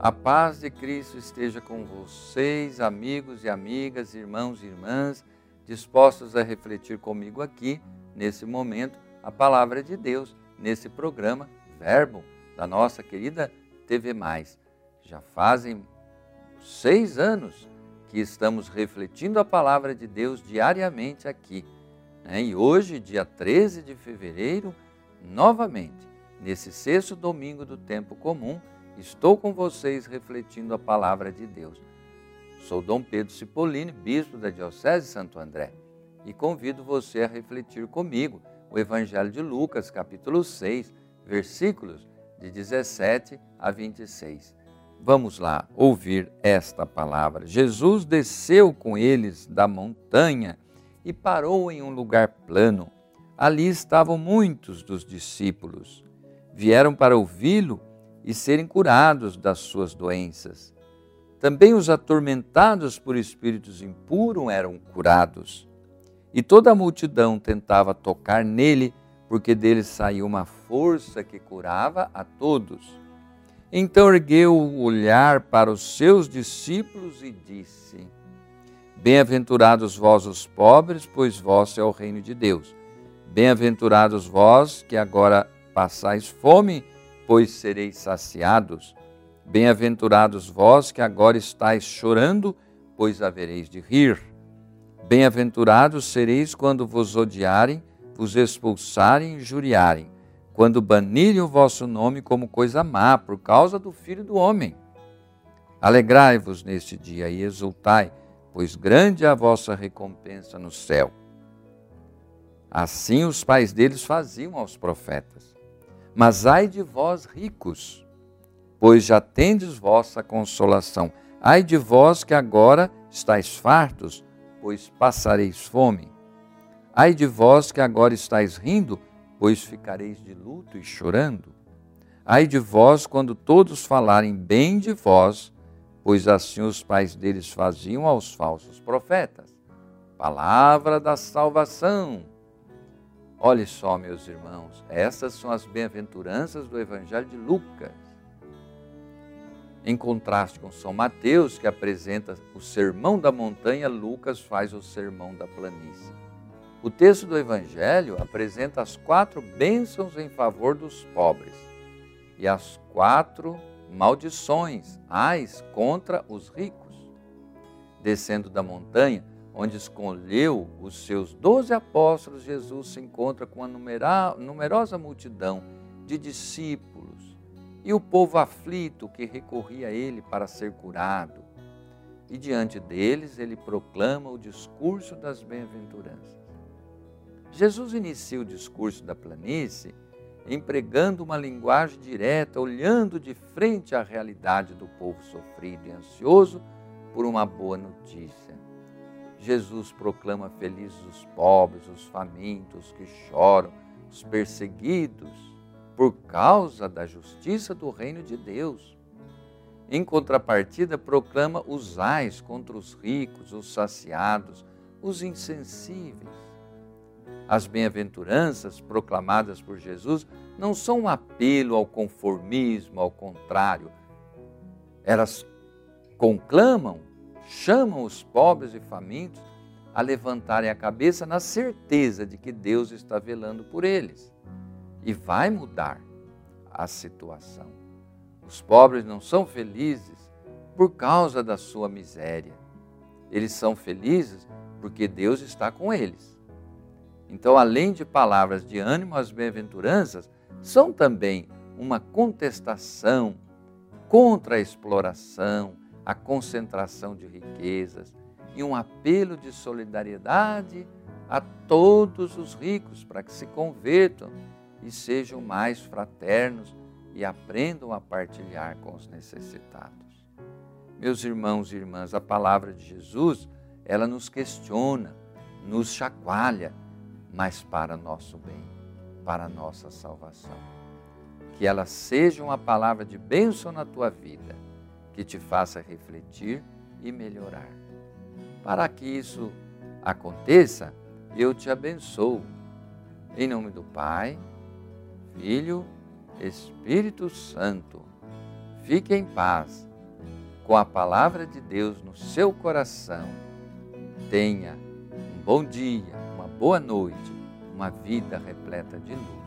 A paz de Cristo esteja com vocês, amigos e amigas, irmãos e irmãs, dispostos a refletir comigo aqui, nesse momento, a palavra de Deus, nesse programa Verbo, da nossa querida TV. Já fazem seis anos que estamos refletindo a palavra de Deus diariamente aqui. Né? E hoje, dia 13 de fevereiro, novamente, nesse sexto domingo do tempo comum, estou com vocês refletindo a palavra de Deus. Sou Dom Pedro Cipollini, bispo da Diocese de Santo André, e convido você a refletir comigo o Evangelho de Lucas, capítulo 6, versículos de 17 a 26. Vamos lá ouvir esta palavra. Jesus desceu com eles da montanha e parou em um lugar plano. Ali estavam muitos dos discípulos. Vieram para ouvi-lo e serem curados das suas doenças. Também os atormentados por espíritos impuros eram curados. E toda a multidão tentava tocar nele, porque dele saía uma força que curava a todos. Então ergueu o olhar para os seus discípulos e disse: Bem-aventurados vós os pobres, pois vós é o reino de Deus. Bem-aventurados vós que agora passais fome, pois sereis saciados. Bem-aventurados vós que agora estáis chorando, pois havereis de rir. Bem-aventurados sereis quando vos odiarem, vos expulsarem e injuriarem, quando banirem o vosso nome como coisa má, por causa do Filho do Homem. Alegrai-vos neste dia e exultai, pois grande é a vossa recompensa no céu. Assim os pais deles faziam aos profetas. Mas ai de vós, ricos, pois já tendes vossa consolação. Ai de vós que agora estáis fartos, pois passareis fome. Ai de vós que agora estáis rindo, pois ficareis de luto e chorando. Ai de vós quando todos falarem bem de vós, pois assim os pais deles faziam aos falsos profetas. Palavra da salvação. Olhe só, meus irmãos, essas são as bem-aventuranças do Evangelho de Lucas. Em contraste com São Mateus, que apresenta o sermão da montanha, Lucas faz o sermão da planície. O texto do Evangelho apresenta as quatro bênçãos em favor dos pobres e as quatro maldições, ais contra os ricos. Descendo da montanha, onde escolheu os seus doze apóstolos, Jesus se encontra com uma numerosa multidão de discípulos e o povo aflito que recorria a ele para ser curado. E diante deles ele proclama o discurso das bem-aventuranças. Jesus inicia o discurso da planície empregando uma linguagem direta, olhando de frente à realidade do povo sofrido e ansioso por uma boa notícia Jesus proclama felizes os pobres, os famintos que choram, os perseguidos, por causa da justiça do reino de Deus. Em contrapartida, proclama os ais contra os ricos, os saciados, os insensíveis. As bem-aventuranças proclamadas por Jesus não são um apelo ao conformismo, ao contrário. Elas conclamam chamam os pobres e famintos a levantarem a cabeça na certeza de que Deus está velando por eles e vai mudar a situação. Os pobres não são felizes por causa da sua miséria. Eles são felizes porque Deus está com eles. Então, além de palavras de ânimo, as bem-aventuranças são também uma contestação contra a exploração, a concentração de riquezas e um apelo de solidariedade a todos os ricos para que se convertam e sejam mais fraternos e aprendam a partilhar com os necessitados. Meus irmãos e irmãs, a palavra de Jesus, ela nos questiona, nos chacoalha, mas para nosso bem, para nossa salvação. Que ela seja uma palavra de bênção na tua vida que te faça refletir e melhorar. Para que isso aconteça, eu te abençoo. Em nome do Pai, Filho, Espírito Santo. Fique em paz com a palavra de Deus no seu coração. Tenha um bom dia, uma boa noite, uma vida repleta de luz.